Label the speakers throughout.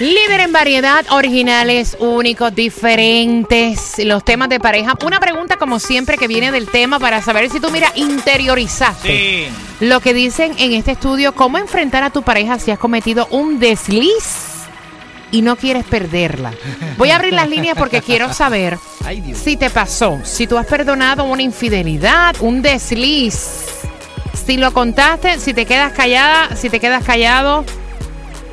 Speaker 1: Líder en variedad, originales, únicos, diferentes, los temas de pareja. Una pregunta como siempre que viene del tema para saber si tú, mira, interiorizaste
Speaker 2: Sí.
Speaker 1: lo que dicen en este estudio, cómo enfrentar a tu pareja si has cometido un desliz y no quieres perderla. Voy a abrir las líneas porque quiero saber
Speaker 2: Ay,
Speaker 1: si te pasó, si tú has perdonado una infidelidad, un desliz, si lo contaste, si te quedas callada, si te quedas callado.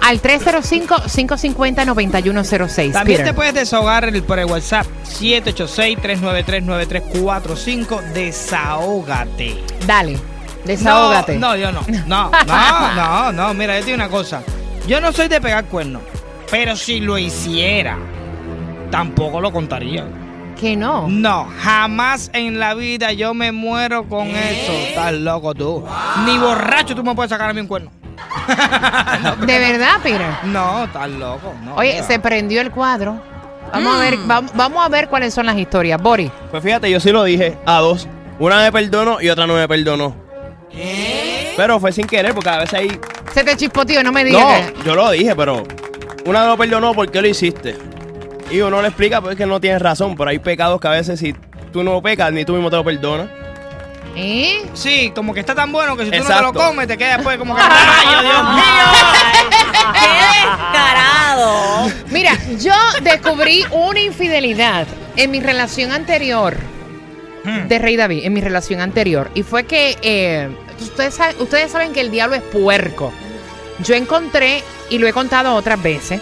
Speaker 1: Al 305-550-9106.
Speaker 2: También
Speaker 1: Peter.
Speaker 2: te puedes desahogar el- por el WhatsApp 786-393-9345. Desahógate.
Speaker 1: Dale, desahógate.
Speaker 2: No, no, yo no. No, no, no, no. Mira, yo te digo una cosa. Yo no soy de pegar cuernos. Pero si lo hiciera, tampoco lo contaría.
Speaker 1: Que no.
Speaker 2: No, jamás en la vida yo me muero con eso. Estás loco tú. Ni borracho tú me puedes sacar a mí un cuerno.
Speaker 1: De verdad, Peter.
Speaker 2: No, estás loco. No,
Speaker 1: Oye,
Speaker 2: mira.
Speaker 1: se prendió el cuadro. Vamos a ver, vamos, vamos a ver cuáles son las historias. Bori.
Speaker 3: Pues fíjate, yo sí lo dije a dos. Una me perdonó y otra no me perdonó. Pero fue sin querer, porque a veces hay.
Speaker 1: Se te chispoteó, no me digas. que-
Speaker 3: No, yo lo dije, pero una no perdonó porque lo hiciste. Y uno le explica pues que no tienes razón, pero hay pecados que a veces si tú no pecas, ni tú mismo te lo perdonas.
Speaker 1: ¿Eh?
Speaker 2: Sí, como que está tan bueno que si tú no te lo comes, te queda después como que. ¡Ay, Dios mío!
Speaker 4: descarado!
Speaker 1: Mira, yo descubrí una infidelidad en mi relación anterior
Speaker 2: Hmm.
Speaker 1: de Rey David, en mi relación anterior. Y fue que eh, ustedes, saben, ustedes saben que el diablo es puerco. Yo encontré, y lo he contado otras veces,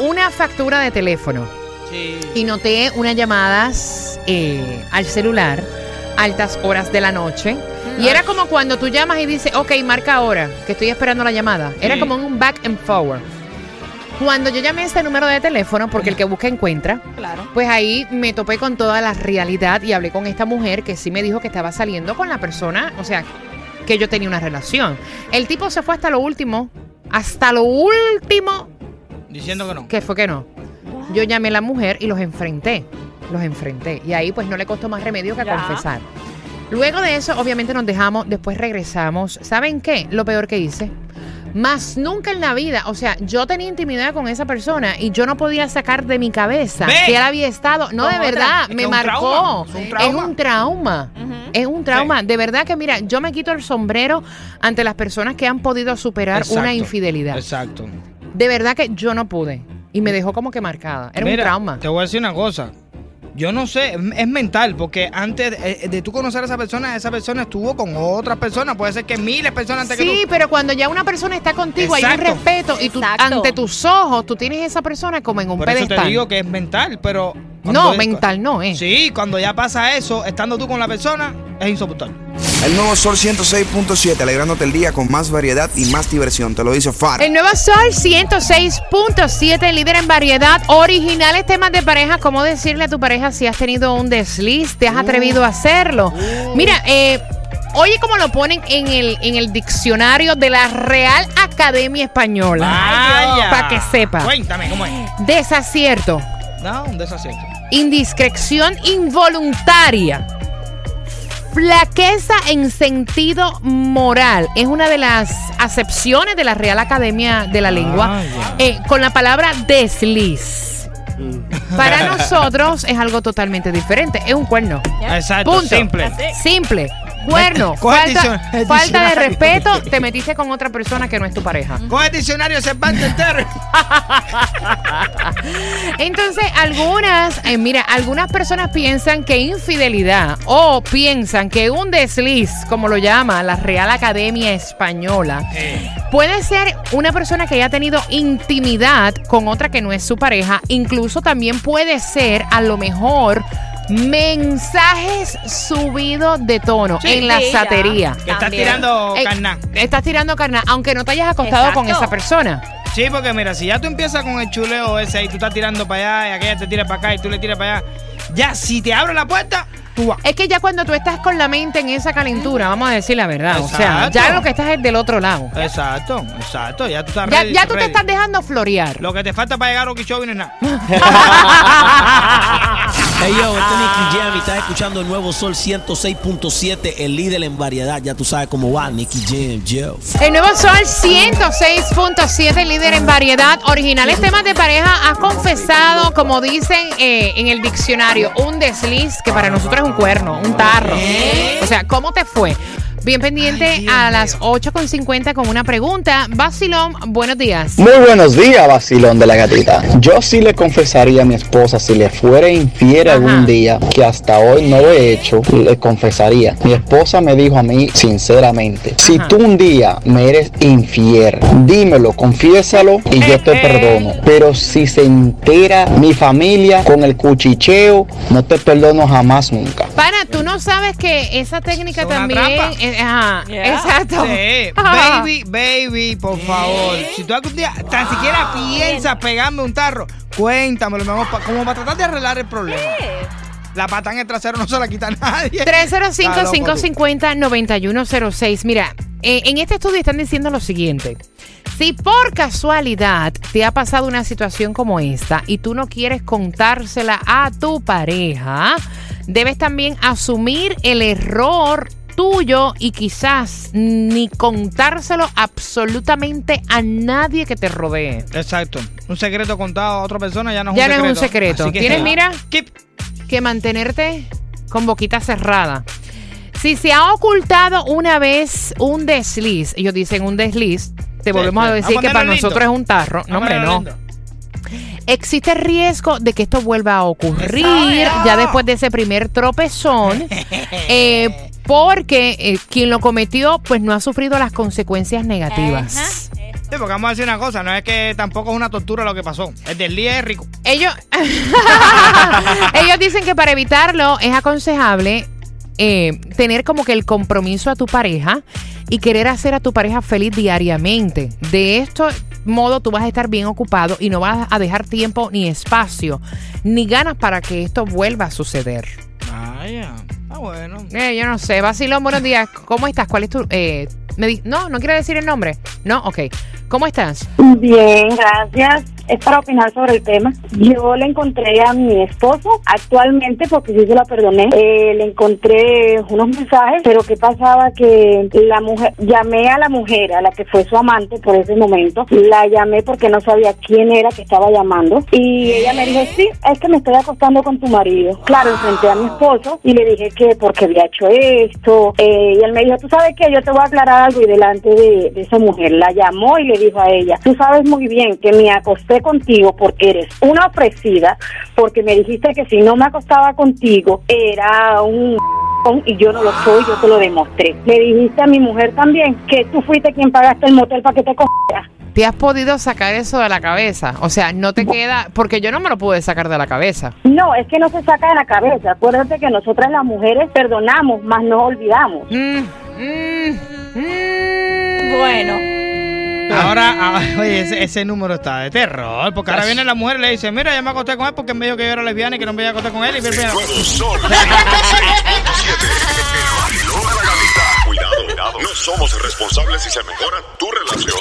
Speaker 1: una factura de teléfono.
Speaker 2: Sí.
Speaker 1: y noté unas llamadas eh, al celular altas horas de la noche. Y era como cuando tú llamas y dices, ok, marca ahora, que estoy esperando la llamada. Era como un back and forward. Cuando yo llamé a este número de teléfono, porque el que busca encuentra,
Speaker 4: Claro.
Speaker 1: pues ahí me topé con toda la realidad y hablé con esta mujer que sí me dijo que estaba saliendo con la persona, o sea, que yo tenía una relación. El tipo se fue hasta lo último, hasta lo último
Speaker 2: Diciendo que no.
Speaker 1: que fue que no. Yo llamé a la mujer y los enfrenté. Los enfrenté. Y ahí pues no le costó más remedio que
Speaker 4: Ya.
Speaker 1: confesar. Luego de eso, obviamente nos dejamos, después regresamos. ¿Saben qué? Lo peor que hice. Más nunca en la vida, o sea, yo tenía intimidad con esa persona y yo no podía sacar de mi cabeza
Speaker 2: Ve.
Speaker 1: que él había estado. No, de verdad, me
Speaker 2: es un
Speaker 1: marcó.
Speaker 2: trauma, es un trauma.
Speaker 1: Es un trauma. De verdad que, mira, yo me quito el sombrero ante las personas que han podido superar una infidelidad.
Speaker 2: Exacto.
Speaker 1: De verdad que yo no pude. Y me dejó como que marcada. Era
Speaker 2: Mira,
Speaker 1: un trauma.
Speaker 2: Te voy a decir una cosa. Yo no sé, es mental, porque antes de, de tú conocer a esa persona, esa persona estuvo con otras personas. Puede ser que miles de personas antes que
Speaker 1: Sí,
Speaker 2: tú.
Speaker 1: pero cuando ya una persona está contigo, hay un
Speaker 2: Exacto.
Speaker 1: respeto y tú, ante tus ojos tú tienes esa persona como en un
Speaker 2: Por eso
Speaker 1: pedestal.
Speaker 2: te digo que es mental, pero.
Speaker 1: No, mental no es.
Speaker 2: Sí, cuando ya pasa eso, estando tú con la persona, es insoportable.
Speaker 5: El nuevo Sol 106.7, alegrándote el día con más variedad y más diversión. Te lo dice Far.
Speaker 1: El nuevo Sol 106.7, líder en variedad, originales temas de pareja. ¿Cómo decirle a tu pareja si has tenido un desliz? ¿Te has atrevido a hacerlo? Mira, eh, oye cómo lo ponen en el, en el diccionario de la Real Academia Española. Para que sepa.
Speaker 2: Cuéntame cómo es.
Speaker 1: Desacierto,
Speaker 2: No, un desacierto.
Speaker 1: indiscreción involuntaria. Flaqueza en sentido moral es una de las acepciones de la Real Academia de la Lengua
Speaker 2: Ah,
Speaker 1: eh, con la palabra desliz. Para nosotros es algo totalmente diferente. Es un cuerno.
Speaker 2: Exacto,
Speaker 1: Punto.
Speaker 2: simple.
Speaker 1: Simple. Cuerno.
Speaker 2: Coge
Speaker 1: Falta,
Speaker 2: el
Speaker 1: falta de respeto. Te metiste con otra persona que no es tu pareja.
Speaker 2: Con el diccionario Cervantes entero.
Speaker 1: Entonces, algunas, eh, mira, algunas personas piensan que infidelidad o piensan que un desliz, como lo llama la Real Academia Española, puede ser una persona que haya tenido intimidad con otra que no es su pareja. Incluso también puede ser, a lo mejor, mensajes subidos de tono
Speaker 2: Sí.
Speaker 1: en la
Speaker 4: Sí, ya.
Speaker 1: satería.
Speaker 2: Que estás
Speaker 4: También.
Speaker 2: tirando
Speaker 1: Eh,
Speaker 2: carná.
Speaker 1: Estás tirando carna, aunque no te hayas acostado con
Speaker 4: Exacto.
Speaker 1: esa persona.
Speaker 2: Sí, porque mira, si ya tú empiezas con el chuleo ese y tú estás tirando para allá y aquella te tira para acá y tú le tiras para allá, ya si te abre la puerta, tú vas.
Speaker 1: Es que ya cuando tú estás con la mente en esa calentura, vamos a decir la verdad. O sea,
Speaker 2: Exacto.
Speaker 1: ya lo que estás es del otro lado.
Speaker 2: Exacto, exacto. Ya tú estás
Speaker 1: Ya,
Speaker 2: ready,
Speaker 1: ya tú te
Speaker 2: ready.
Speaker 1: estás dejando florear.
Speaker 2: Lo que te falta para llegar a Okeechobee no es nada.
Speaker 6: Hey yo, este es Nicky Jam y estás escuchando el nuevo Sol 106.7, el líder en variedad. Ya tú sabes cómo va, Nicky Jam, yo.
Speaker 1: El nuevo Sol 106.7, líder en variedad. Originales temas de pareja. Has confesado, como dicen eh, en el diccionario, un desliz que para nosotros es un cuerno, un tarro. O sea, ¿cómo te fue? Bien pendiente
Speaker 2: Ay,
Speaker 1: a las
Speaker 2: mío.
Speaker 1: 8.50 con una pregunta. Basilón, buenos días.
Speaker 7: Muy buenos días, vacilón de la gatita. Yo sí le confesaría a mi esposa si le fuera infiel
Speaker 1: Ajá.
Speaker 7: algún día, que hasta hoy no lo he hecho, le confesaría. Mi esposa me dijo a mí sinceramente, si tú un día me eres infiel, dímelo, confiésalo y yo te
Speaker 1: Eh, eh.
Speaker 7: perdono. Pero si se entera mi familia con el cuchicheo, no te perdono jamás nunca.
Speaker 1: Pana, tú no sabes que esa técnica
Speaker 2: Es una
Speaker 1: también. Eh, ajá,
Speaker 4: Yeah.
Speaker 1: exacto.
Speaker 2: Sí, baby, baby, por favor. Si tú algún día tan siquiera piensas pegarme un tarro, cuéntamelo, mi amor, como para tratar de arreglar el problema. La pata en el trasero no se la quita nadie.
Speaker 1: 305-550-9106. Mira, eh, en este estudio están diciendo lo siguiente. Si por casualidad te ha pasado una situación como esta y tú no quieres contársela a tu pareja, debes también asumir el error tuyo y quizás ni contárselo absolutamente a nadie que te rodee.
Speaker 2: Exacto. Un secreto contado a otra persona ya no es
Speaker 1: Ya
Speaker 2: un
Speaker 1: no es
Speaker 2: secreto.
Speaker 1: un secreto. Tienes, mira,
Speaker 2: Keep.
Speaker 1: que mantenerte con boquita cerrada. Si se ha ocultado una vez un desliz, ellos dicen un desliz, te volvemos
Speaker 2: sí.
Speaker 1: a decir
Speaker 2: a
Speaker 1: que para nosotros es un tarro. No, hombre, no.
Speaker 2: lindo.
Speaker 1: Existe riesgo de que esto vuelva a ocurrir ya después de ese primer tropezón, eh, porque eh, quien lo cometió pues no ha sufrido las consecuencias negativas.
Speaker 4: Ajá.
Speaker 2: Sí, porque vamos a decir una cosa, no es que tampoco es una tortura lo que pasó. El del día es rico.
Speaker 1: Ellos, ellos dicen que para evitarlo es aconsejable eh, tener como que el compromiso a tu pareja y querer hacer a tu pareja feliz diariamente. De esto modo tú vas a estar bien ocupado y no vas a dejar tiempo ni espacio ni ganas para que esto vuelva a suceder.
Speaker 2: Vaya, está bueno.
Speaker 1: Eh, yo no sé, Basilón, buenos días. ¿Cómo estás? ¿Cuál es tu...? eh, me di- no, no quiere decir el nombre. No, ok. ¿Cómo estás?
Speaker 8: Bien, gracias. Es para opinar sobre el tema. Yo le encontré a mi esposo actualmente, porque sí se la perdoné, eh, le encontré unos mensajes, pero ¿qué pasaba? Que la mujer, llamé a la mujer, a la que fue su amante por ese momento, la llamé porque no sabía quién era que estaba llamando, y ella me dijo, sí, es que me estoy acostando con tu marido. Claro, enfrenté a mi esposo y le dije que porque había hecho esto, eh, y él me dijo, tú sabes que yo te voy a aclarar algo, y delante de, de esa mujer la llamó y le dijo a ella, tú sabes muy bien que me acosté contigo porque eres una ofrecida, porque me dijiste que si no me acostaba contigo era un y yo no lo soy, yo te lo demostré. Le dijiste a mi mujer también que tú fuiste quien pagaste el motel para que te cogiera.
Speaker 1: ¿Te has podido sacar eso de la cabeza? O sea, no te queda... Porque yo no me lo pude sacar de la cabeza.
Speaker 8: No, es que no se saca de la cabeza. Acuérdate que nosotras las mujeres perdonamos, más no olvidamos.
Speaker 1: Mm, mm, mm.
Speaker 4: Bueno.
Speaker 2: Ahora, ah, oye, ese, ese número está de terror. Porque ahora viene la mujer y le dice: Mira, ya me acosté con él porque me dijo que yo era lesbiana y que no me voy a acostar con él. Y viene-
Speaker 9: Nuevo Sol 106.7. El vacilón de la gatita. Cuidado, cuidado. No somos responsables si se mejora tu relación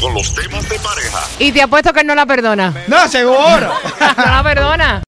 Speaker 9: con los temas de pareja.
Speaker 1: Y te apuesto que él no la perdona.
Speaker 2: No, seguro.
Speaker 1: no la perdona.